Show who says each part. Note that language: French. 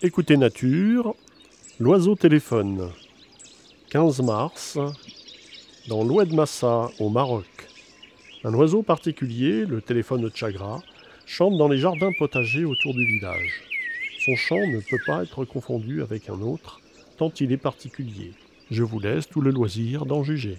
Speaker 1: Écoutez Nature, l'oiseau téléphone. 15 mars, dans l'Oued Massa, au Maroc. Un oiseau particulier, le téléphone de Chagra, chante dans les jardins potagers autour du village. Son chant ne peut pas être confondu avec un autre, tant il est particulier. Je vous laisse tout le loisir d'en juger.